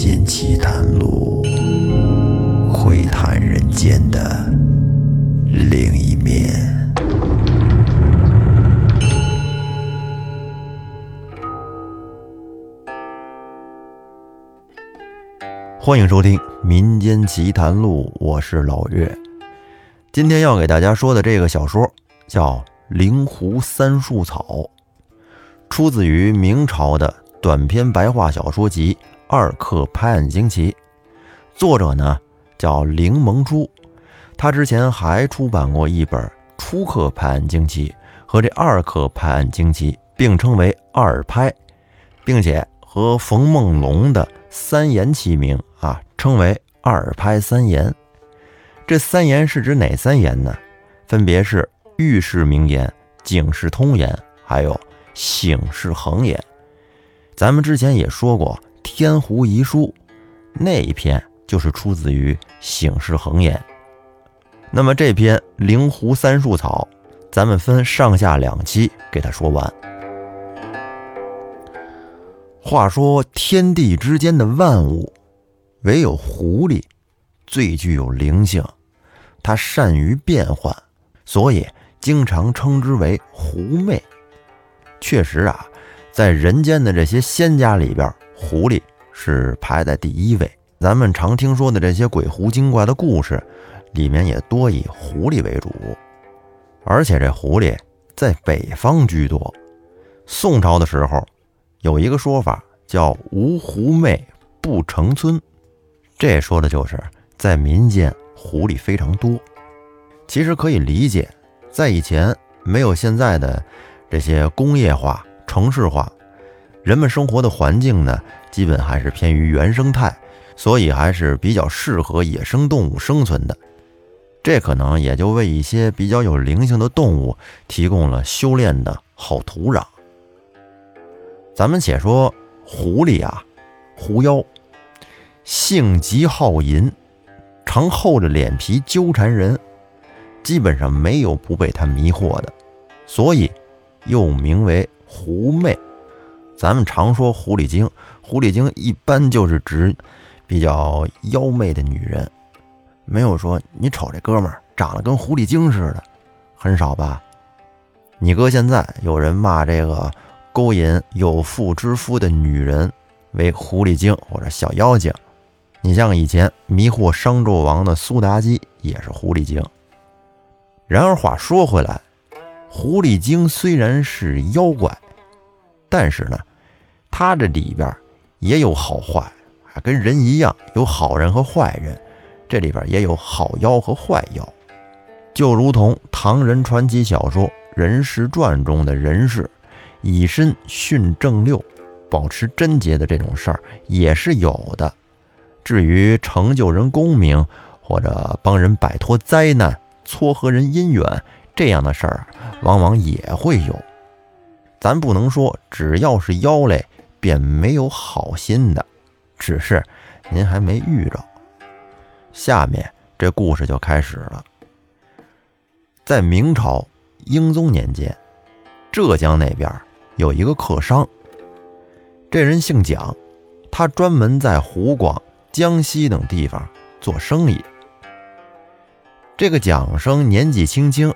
间奇谈录，窥探人间的另一面。欢迎收听《民间奇谈录》，我是老岳。今天要给大家说的这个小说叫《灵狐三树草》，出自于明朝的短篇白话小说集《二刻拍案惊奇》，作者呢叫凌蒙初。他之前还出版过一本《初刻拍案惊奇》，和这《二刻拍案惊奇》并称为“二拍”，并且和冯梦龙的《三言》齐名啊，称为“二拍三言”。这三言是指哪三言呢？分别是喻世名言、警世通言，还有醒世恒言。咱们之前也说过《天湖遗书》，那一篇就是出自于醒世恒言。那么这篇《灵狐三树草》，咱们分上下两期给它说完。话说天地之间的万物，唯有狐狸最具有灵性。它善于变换，所以经常称之为狐媚。确实啊，在人间的这些仙家里边，狐狸是排在第一位。咱们常听说的这些鬼狐精怪的故事，里面也多以狐狸为主。而且这狐狸在北方居多。宋朝的时候，有一个说法叫“无狐媚不成村”，这说的就是在民间。狐狸非常多，其实可以理解，在以前没有现在的这些工业化、城市化，人们生活的环境呢，基本还是偏于原生态，所以还是比较适合野生动物生存的。这可能也就为一些比较有灵性的动物提供了修炼的好土壤。咱们且说狐狸啊，狐妖，性极好淫。常厚着脸皮纠缠人，基本上没有不被他迷惑的，所以又名为狐媚。咱们常说狐狸精，狐狸精一般就是指比较妖媚的女人，没有说你瞅这哥们儿长得跟狐狸精似的，很少吧？你哥现在有人骂这个勾引有妇之夫的女人为狐狸精或者小妖精。你像以前迷惑商纣王的苏妲己也是狐狸精。然而话说回来，狐狸精虽然是妖怪，但是呢，它这里边也有好坏，啊，跟人一样有好人和坏人，这里边也有好妖和坏妖。就如同唐人传奇小说《人世传》中的人士，以身殉正六，保持贞洁的这种事儿也是有的。至于成就人功名，或者帮人摆脱灾难、撮合人姻缘这样的事儿，往往也会有。咱不能说只要是妖类便没有好心的，只是您还没遇着。下面这故事就开始了。在明朝英宗年间，浙江那边有一个客商，这人姓蒋，他专门在湖广。江西等地方做生意。这个蒋生年纪轻轻，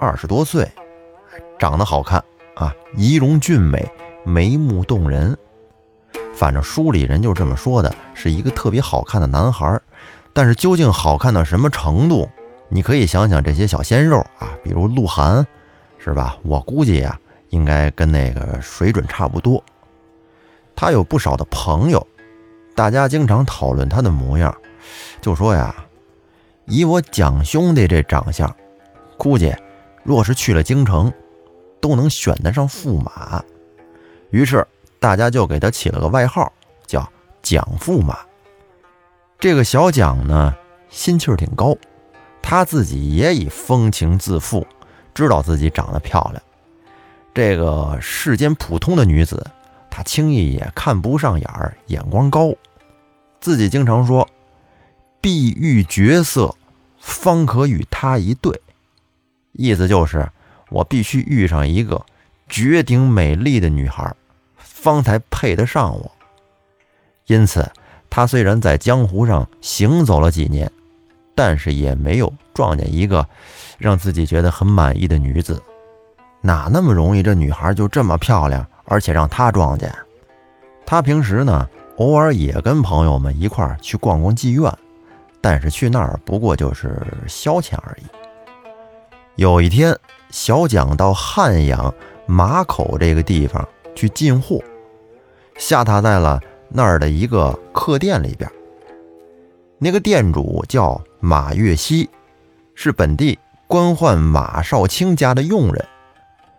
二十多岁，长得好看啊，仪容俊美，眉目动人。反正书里人就这么说的，是一个特别好看的男孩。但是究竟好看到什么程度，你可以想想这些小鲜肉啊，比如鹿晗，是吧？我估计呀，应该跟那个水准差不多。他有不少的朋友。大家经常讨论他的模样，就说呀，以我蒋兄弟这长相，估计若是去了京城，都能选得上驸马。于是大家就给他起了个外号，叫蒋驸马。这个小蒋呢，心气儿挺高，他自己也以风情自负，知道自己长得漂亮。这个世间普通的女子，他轻易也看不上眼儿，眼光高。自己经常说：“必遇绝色，方可与他一对。”意思就是我必须遇上一个绝顶美丽的女孩，方才配得上我。因此，他虽然在江湖上行走了几年，但是也没有撞见一个让自己觉得很满意的女子。哪那么容易？这女孩就这么漂亮，而且让他撞见。他平时呢，偶尔也跟朋友们一块儿去逛逛妓院，但是去那儿不过就是消遣而已。有一天，小蒋到汉阳马口这个地方去进货，下榻在了那儿的一个客店里边。那个店主叫马月熙，是本地官宦马少卿家的佣人。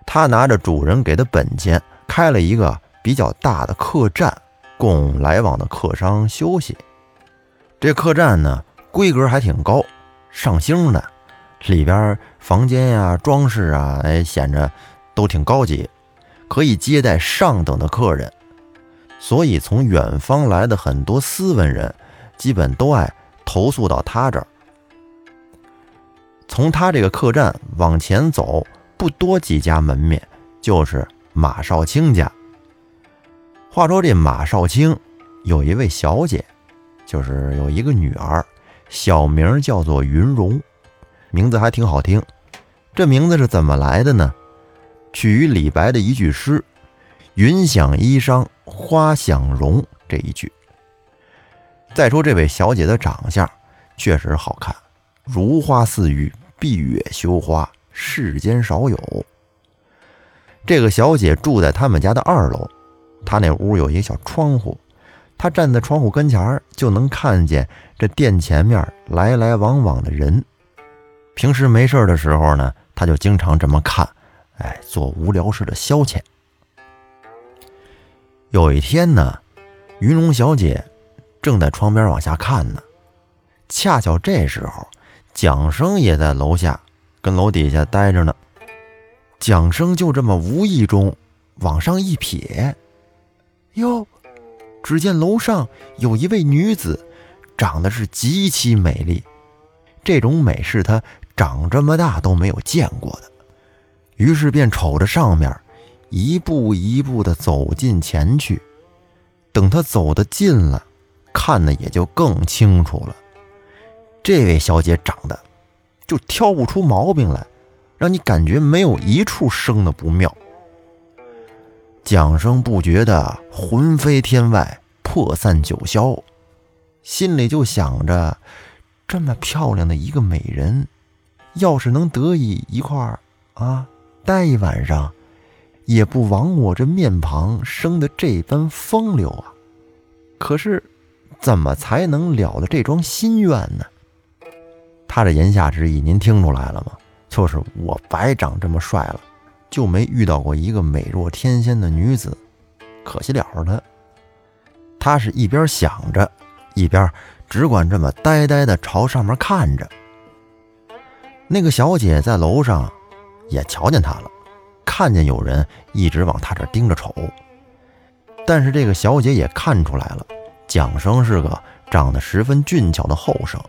他拿着主人给的本钱，开了一个比较大的客栈，供来往的客商休息。这客栈呢，规格还挺高，上星的，里边房间呀、装饰啊，哎，显着都挺高级，可以接待上等的客人。所以，从远方来的很多斯文人，基本都爱投宿到他这儿。从他这个客栈往前走。不多几家门面，就是马少卿家。话说这马少卿有一位小姐，就是有一个女儿，小名叫做云容，名字还挺好听。这名字是怎么来的呢？取于李白的一句诗：“云想衣裳花想容”这一句。再说这位小姐的长相，确实好看，如花似玉，闭月羞花。世间少有。这个小姐住在他们家的二楼，她那屋有一个小窗户，她站在窗户跟前儿就能看见这店前面来来往往的人。平时没事的时候呢，他就经常这么看，哎，做无聊事的消遣。有一天呢，云龙小姐正在窗边往下看呢，恰巧这时候蒋生也在楼下。跟楼底下待着呢，蒋生就这么无意中往上一瞥，哟，只见楼上有一位女子，长得是极其美丽，这种美是他长这么大都没有见过的。于是便瞅着上面，一步一步的走近前去。等他走得近了，看的也就更清楚了。这位小姐长得。就挑不出毛病来，让你感觉没有一处生的不妙。蒋生不觉得魂飞天外，魄散九霄，心里就想着：这么漂亮的一个美人，要是能得以一块儿啊待一晚上，也不枉我这面庞生的这般风流啊！可是，怎么才能了了这桩心愿呢？他这言下之意，您听出来了吗？就是我白长这么帅了，就没遇到过一个美若天仙的女子，可惜了他。他是一边想着，一边只管这么呆呆的朝上面看着。那个小姐在楼上也瞧见他了，看见有人一直往他这盯着瞅。但是这个小姐也看出来了，蒋生是个长得十分俊俏的后生。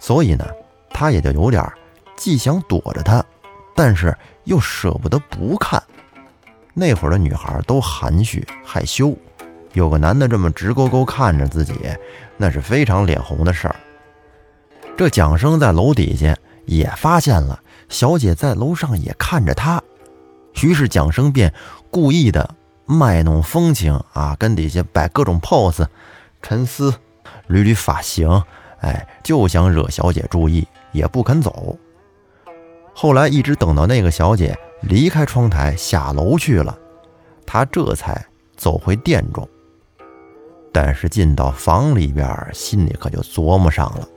所以呢，他也就有点既想躲着他，但是又舍不得不看。那会儿的女孩都含蓄害羞，有个男的这么直勾勾看着自己，那是非常脸红的事儿。这蒋生在楼底下也发现了小姐在楼上也看着他，于是蒋生便故意的卖弄风情啊，跟底下摆各种 pose，沉思，捋捋发型。哎，就想惹小姐注意，也不肯走。后来一直等到那个小姐离开窗台下楼去了，他这才走回店中。但是进到房里边，心里可就琢磨上了：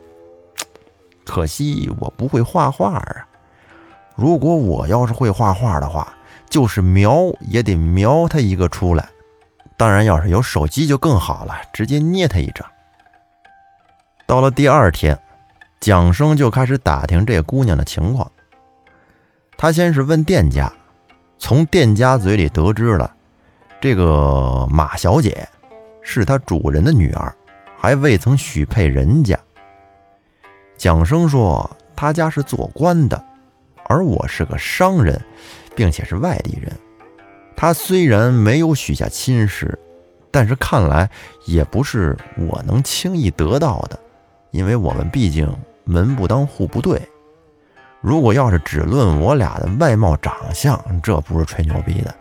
可惜我不会画画啊！如果我要是会画画的话，就是描也得描他一个出来。当然，要是有手机就更好了，直接捏他一张。到了第二天，蒋生就开始打听这姑娘的情况。他先是问店家，从店家嘴里得知了，这个马小姐是他主人的女儿，还未曾许配人家。蒋生说，他家是做官的，而我是个商人，并且是外地人。他虽然没有许下亲事，但是看来也不是我能轻易得到的，因为我们毕竟门不当户不对。如果要是只论我俩的外貌长相，这不是吹牛逼的，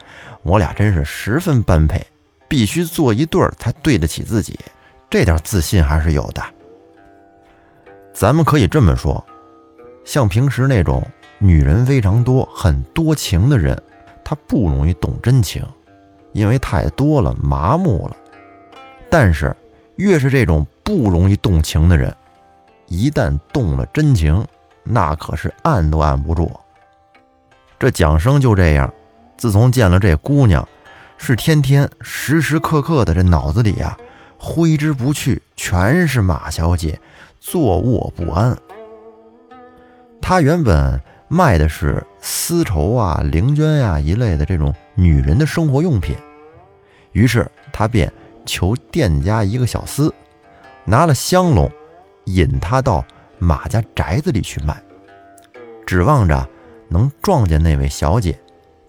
我俩真是十分般配，必须做一对儿才对得起自己，这点自信还是有的。咱们可以这么说，像平时那种女人非常多、很多情的人，她不容易懂真情。因为太多了，麻木了。但是，越是这种不容易动情的人，一旦动了真情，那可是按都按不住。这蒋生就这样，自从见了这姑娘，是天天时时刻刻的这脑子里啊，挥之不去，全是马小姐，坐卧不安。他原本卖的是丝绸啊、绫绢呀一类的这种。女人的生活用品，于是他便求店家一个小厮，拿了香笼，引他到马家宅子里去卖，指望着能撞见那位小姐，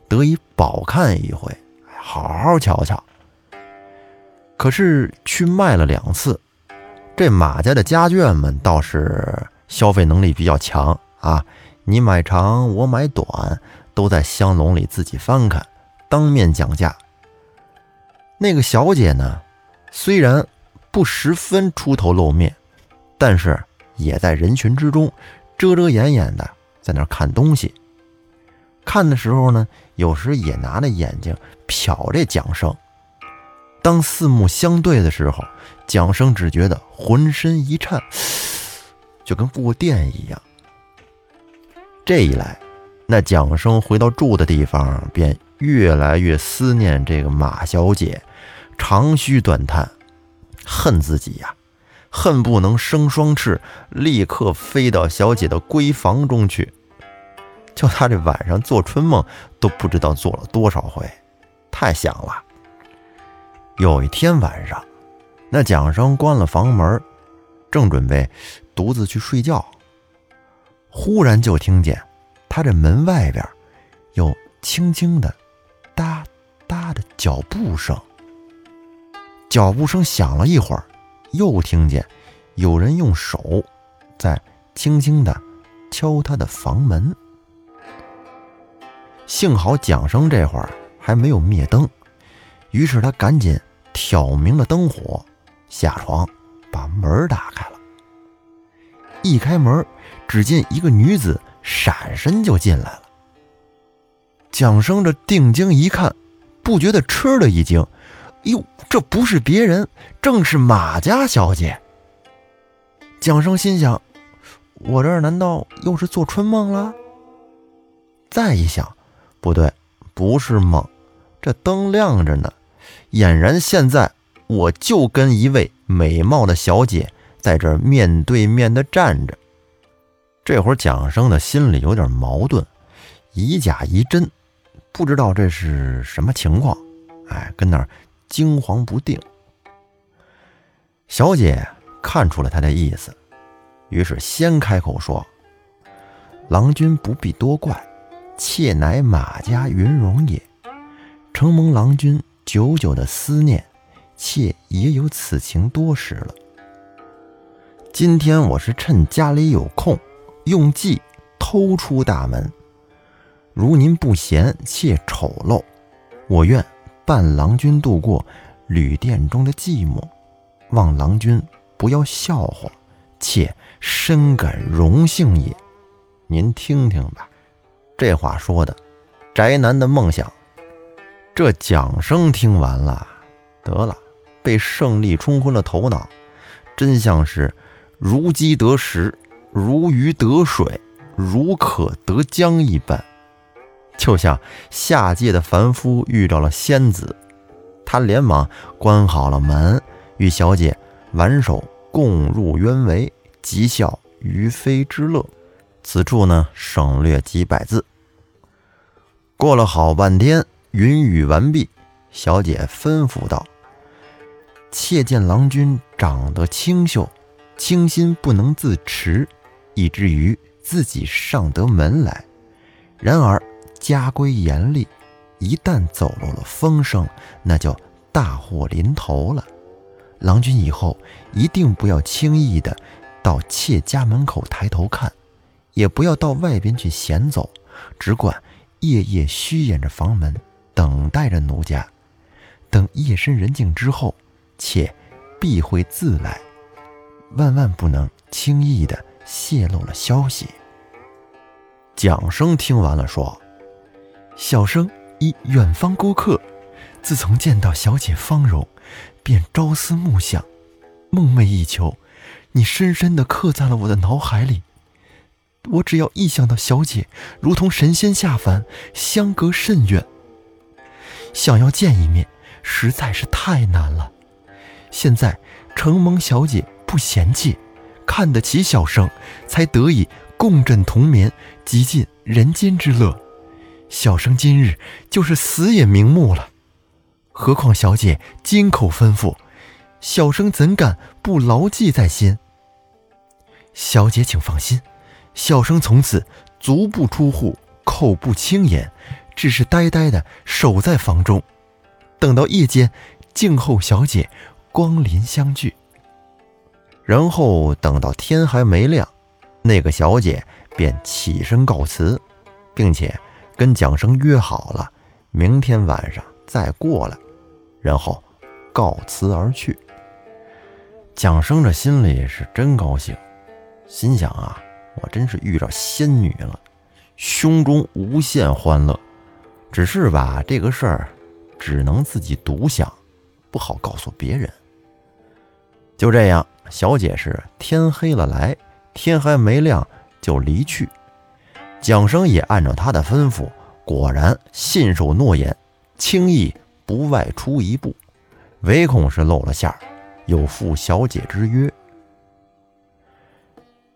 得以饱看一回，好好瞧瞧。可是去卖了两次，这马家的家眷们倒是消费能力比较强啊，你买长我买短，都在香笼里自己翻看。当面讲价。那个小姐呢，虽然不十分出头露面，但是也在人群之中遮遮掩掩的在那看东西。看的时候呢，有时也拿着眼睛瞟这蒋生。当四目相对的时候，蒋生只觉得浑身一颤，就跟过电一样。这一来，那蒋生回到住的地方便。越来越思念这个马小姐，长吁短叹，恨自己呀，恨不能生双翅，立刻飞到小姐的闺房中去。就他这晚上做春梦，都不知道做了多少回，太想了。有一天晚上，那蒋生关了房门，正准备独自去睡觉，忽然就听见他这门外边有轻轻的。哒哒的脚步声，脚步声响了一会儿，又听见有人用手在轻轻的敲他的房门。幸好蒋生这会儿还没有灭灯，于是他赶紧挑明了灯火，下床把门打开了。一开门，只见一个女子闪身就进来了。蒋生这定睛一看，不觉得吃了一惊，哟，这不是别人，正是马家小姐。蒋生心想：我这儿难道又是做春梦了？再一想，不对，不是梦，这灯亮着呢，俨然现在我就跟一位美貌的小姐在这面对面的站着。这会儿蒋生的心里有点矛盾，以假疑真。不知道这是什么情况，哎，跟那儿惊惶不定。小姐看出了他的意思，于是先开口说：“郎君不必多怪，妾乃马家云容也。承蒙郎君久久的思念，妾也有此情多时了。今天我是趁家里有空，用计偷出大门。”如您不嫌妾丑陋，我愿伴郎君度过旅店中的寂寞，望郎君不要笑话，妾深感荣幸也。您听听吧，这话说的，宅男的梦想。这蒋生听完了，得了，被胜利冲昏了头脑，真像是如饥得食，如鱼得水，如渴得浆一般。就像下界的凡夫遇到了仙子，他连忙关好了门，与小姐挽手共入渊围，极笑于飞之乐。此处呢，省略几百字。过了好半天，云雨完毕，小姐吩咐道：“妾见郎君长得清秀，清心不能自持，以至于自己上得门来。然而。”家规严厉，一旦走漏了风声，那就大祸临头了。郎君以后一定不要轻易的到妾家门口抬头看，也不要到外边去闲走，只管夜夜虚掩着房门，等待着奴家。等夜深人静之后，妾必会自来，万万不能轻易的泄露了消息。蒋生听完了，说：“小生以远方孤客，自从见到小姐芳容，便朝思暮想，梦寐以求。你深深的刻在了我的脑海里。我只要一想到小姐，如同神仙下凡，相隔甚远，想要见一面，实在是太难了。现在承蒙小姐不嫌弃，看得起小生，才得以。”共枕同眠，极尽人间之乐。小生今日就是死也瞑目了。何况小姐金口吩咐，小生怎敢不牢记在心？小姐请放心，小生从此足不出户，口不轻言，只是呆呆的守在房中，等到夜间静候小姐光临相聚。然后等到天还没亮。那个小姐便起身告辞，并且跟蒋生约好了明天晚上再过来，然后告辞而去。蒋生这心里是真高兴，心想啊，我真是遇着仙女了，胸中无限欢乐。只是吧，这个事儿只能自己独享，不好告诉别人。就这样，小姐是天黑了来。天还没亮就离去，蒋生也按照他的吩咐，果然信守诺言，轻易不外出一步，唯恐是露了馅儿，有负小姐之约。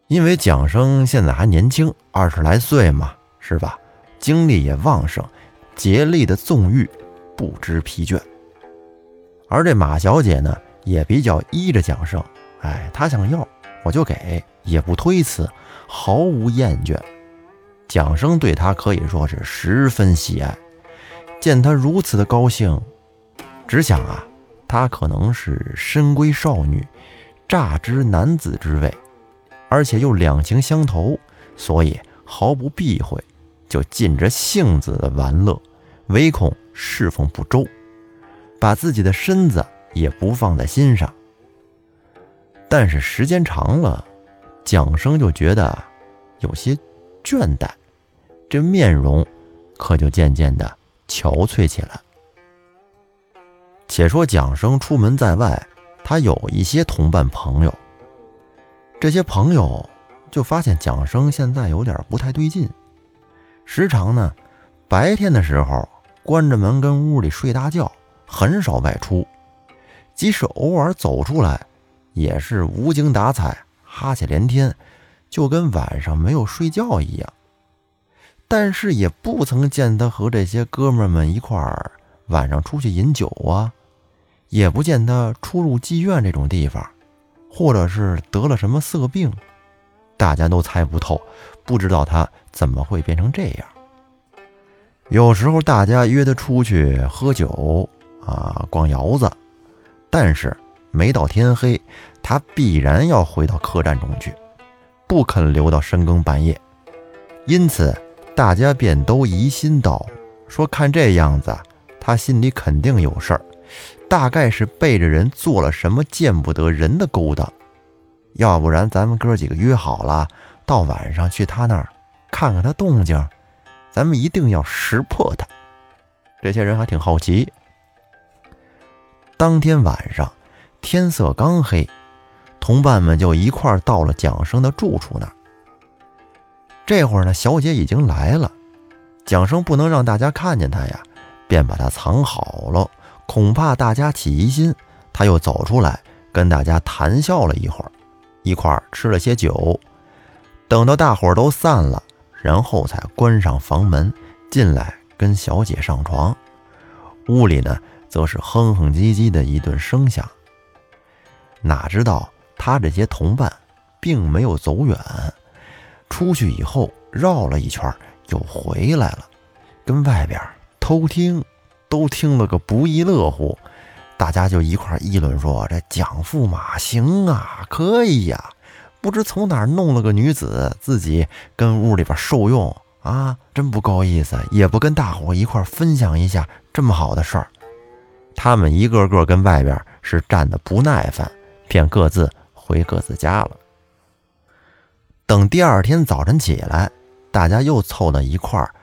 因为蒋生现在还年轻，二十来岁嘛，是吧？精力也旺盛，竭力的纵欲，不知疲倦。而这马小姐呢，也比较依着蒋生，哎，她想要我就给。也不推辞，毫无厌倦。蒋生对她可以说是十分喜爱。见她如此的高兴，只想啊，她可能是深闺少女，乍知男子之味，而且又两情相投，所以毫不避讳，就尽着性子的玩乐，唯恐侍奉不周，把自己的身子也不放在心上。但是时间长了。蒋生就觉得有些倦怠，这面容可就渐渐的憔悴起来。且说蒋生出门在外，他有一些同伴朋友，这些朋友就发现蒋生现在有点不太对劲，时常呢白天的时候关着门跟屋里睡大觉，很少外出，即使偶尔走出来，也是无精打采。哈欠连天，就跟晚上没有睡觉一样。但是也不曾见他和这些哥们们一块儿晚上出去饮酒啊，也不见他出入妓院这种地方，或者是得了什么色病，大家都猜不透，不知道他怎么会变成这样。有时候大家约他出去喝酒啊，逛窑子，但是。没到天黑，他必然要回到客栈中去，不肯留到深更半夜。因此，大家便都疑心道：“说看这样子，他心里肯定有事儿，大概是背着人做了什么见不得人的勾当。要不然，咱们哥几个约好了，到晚上去他那儿看看他动静，咱们一定要识破他。”这些人还挺好奇。当天晚上。天色刚黑，同伴们就一块儿到了蒋生的住处那儿。这会儿呢，小姐已经来了，蒋生不能让大家看见他呀，便把他藏好了，恐怕大家起疑心。他又走出来跟大家谈笑了一会儿，一块儿吃了些酒。等到大伙儿都散了，然后才关上房门进来跟小姐上床。屋里呢，则是哼哼唧唧的一顿声响。哪知道他这些同伴并没有走远，出去以后绕了一圈又回来了，跟外边偷听，都听了个不亦乐乎，大家就一块议论说：“这蒋驸马行啊，可以呀！不知从哪儿弄了个女子，自己跟屋里边受用啊，真不够意思，也不跟大伙一块分享一下这么好的事儿。”他们一个个跟外边是站的不耐烦，便各自回各自家了。等第二天早晨起来，大家又凑到一块儿，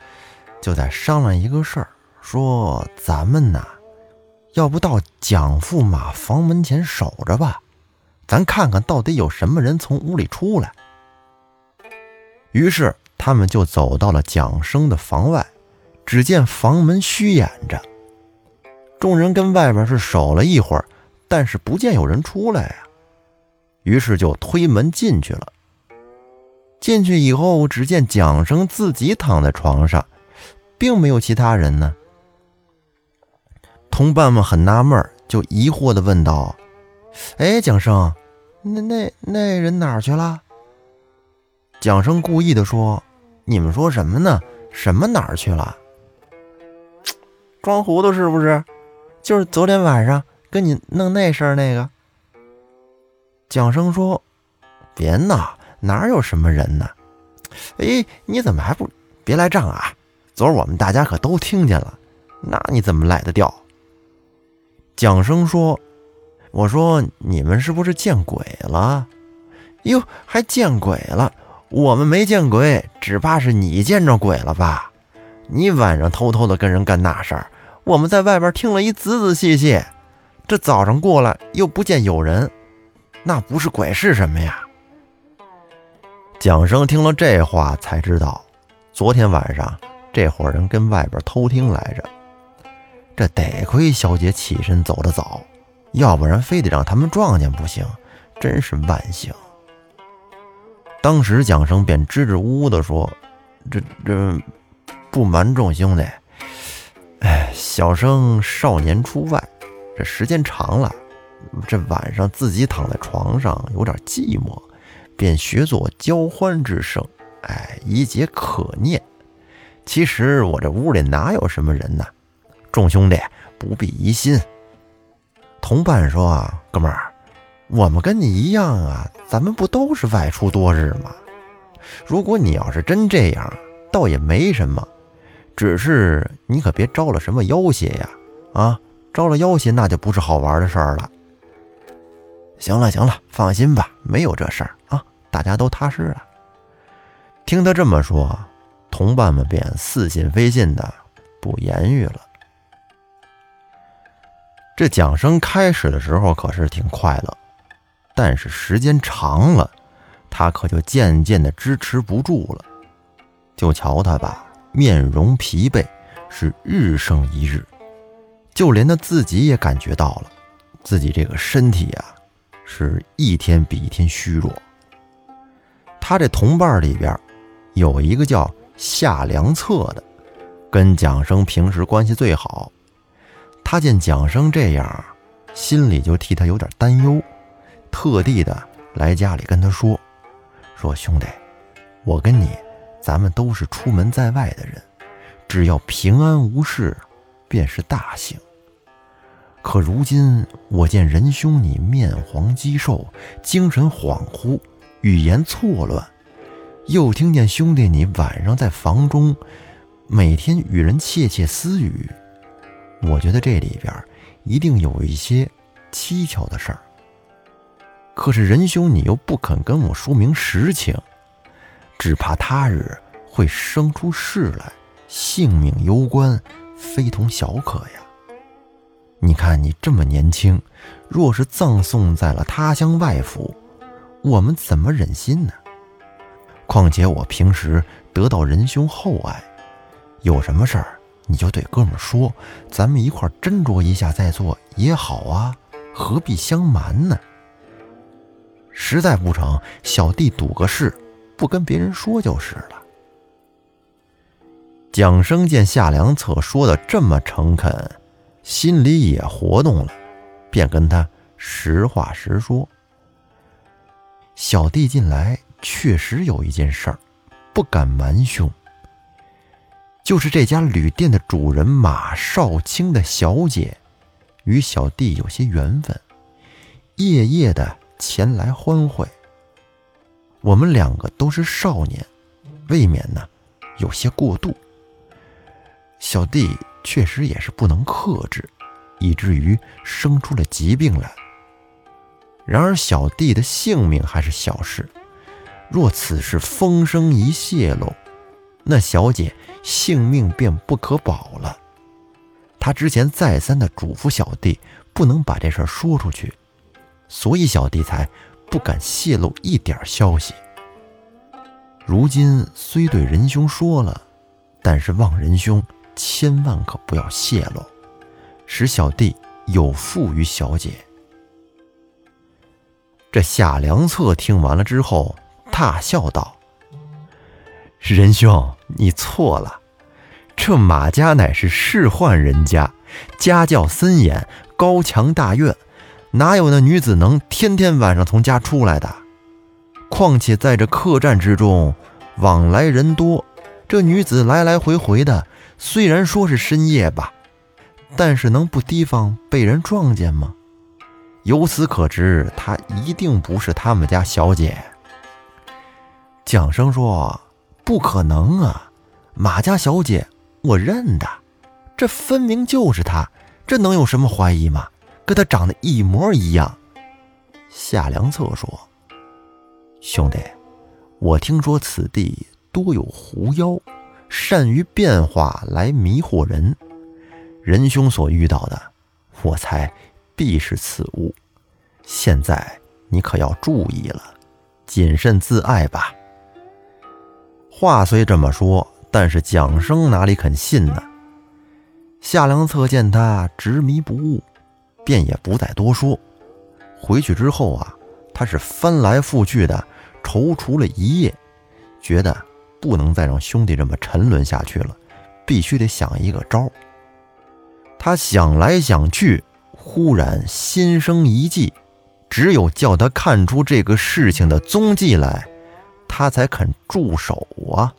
就在商量一个事儿，说：“咱们呐。”要不到蒋驸马房门前守着吧，咱看看到底有什么人从屋里出来。于是他们就走到了蒋生的房外，只见房门虚掩着，众人跟外边是守了一会儿，但是不见有人出来呀。于是就推门进去了。进去以后，只见蒋生自己躺在床上，并没有其他人呢。同伴们很纳闷，就疑惑地问道：“哎，蒋生，那那那人哪儿去了？”蒋生故意的说：“你们说什么呢？什么哪儿去了？装糊涂是不是？就是昨天晚上跟你弄那事儿那个。”蒋生说：“别闹，哪有什么人呢？哎，你怎么还不别来账啊？昨儿我们大家可都听见了，那你怎么赖得掉？”蒋生说：“我说你们是不是见鬼了？哟，还见鬼了？我们没见鬼，只怕是你见着鬼了吧？你晚上偷偷的跟人干那事儿，我们在外边听了一仔仔细细。这早上过来又不见有人，那不是鬼是什么呀？”蒋生听了这话，才知道昨天晚上这伙人跟外边偷听来着。这得亏小姐起身走得早，要不然非得让他们撞见不行，真是万幸。当时蒋生便支支吾吾地说：“这这不瞒众兄弟，哎，小生少年出外，这时间长了，这晚上自己躺在床上有点寂寞，便学作交欢之声，哎，以解可念。其实我这屋里哪有什么人呢？”众兄弟不必疑心。同伴说：“哥们儿，我们跟你一样啊，咱们不都是外出多日吗？如果你要是真这样，倒也没什么，只是你可别招了什么妖邪呀！啊，招了妖邪那就不是好玩的事儿了。”行了行了，放心吧，没有这事儿啊，大家都踏实了。听他这么说，同伴们便似信非信的，不言语了。这蒋生开始的时候可是挺快乐，但是时间长了，他可就渐渐的支持不住了。就瞧他吧，面容疲惫，是日胜一日，就连他自己也感觉到了，自己这个身体啊，是一天比一天虚弱。他这同伴里边，有一个叫夏良策的，跟蒋生平时关系最好。他见蒋生这样，心里就替他有点担忧，特地的来家里跟他说：“说兄弟，我跟你，咱们都是出门在外的人，只要平安无事，便是大幸。可如今我见仁兄你面黄肌瘦，精神恍惚，语言错乱，又听见兄弟你晚上在房中，每天与人窃窃私语。”我觉得这里边一定有一些蹊跷的事儿，可是仁兄你又不肯跟我说明实情，只怕他日会生出事来，性命攸关，非同小可呀。你看你这么年轻，若是葬送在了他乡外府，我们怎么忍心呢？况且我平时得到仁兄厚爱，有什么事儿？你就对哥们说，咱们一块斟酌一下再做也好啊，何必相瞒呢？实在不成，小弟赌个誓，不跟别人说就是了。蒋生见夏良策说的这么诚恳，心里也活动了，便跟他实话实说：“小弟近来确实有一件事儿，不敢瞒兄。”就是这家旅店的主人马少卿的小姐，与小弟有些缘分，夜夜的前来欢会。我们两个都是少年，未免呢有些过度。小弟确实也是不能克制，以至于生出了疾病来。然而小弟的性命还是小事，若此事风声一泄露，那小姐性命便不可保了。他之前再三的嘱咐小弟不能把这事儿说出去，所以小弟才不敢泄露一点消息。如今虽对仁兄说了，但是望仁兄千万可不要泄露，使小弟有负于小姐。这夏良策听完了之后，大笑道：“仁兄，你错了。”这马家乃是仕宦人家，家教森严，高墙大院，哪有那女子能天天晚上从家出来的？况且在这客栈之中，往来人多，这女子来来回回的，虽然说是深夜吧，但是能不提防被人撞见吗？由此可知，她一定不是他们家小姐。蒋生说：“不可能啊，马家小姐。”我认得，这分明就是他，这能有什么怀疑吗？跟他长得一模一样。夏良策说：“兄弟，我听说此地多有狐妖，善于变化来迷惑人。仁兄所遇到的，我猜必是此物。现在你可要注意了，谨慎自爱吧。”话虽这么说。但是蒋生哪里肯信呢？夏良策见他执迷不悟，便也不再多说。回去之后啊，他是翻来覆去的踌躇了一夜，觉得不能再让兄弟这么沉沦下去了，必须得想一个招。他想来想去，忽然心生一计，只有叫他看出这个事情的踪迹来，他才肯住手啊。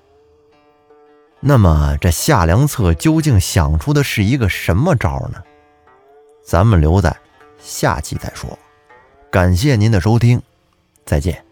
那么这夏良策究竟想出的是一个什么招呢？咱们留在下期再说。感谢您的收听，再见。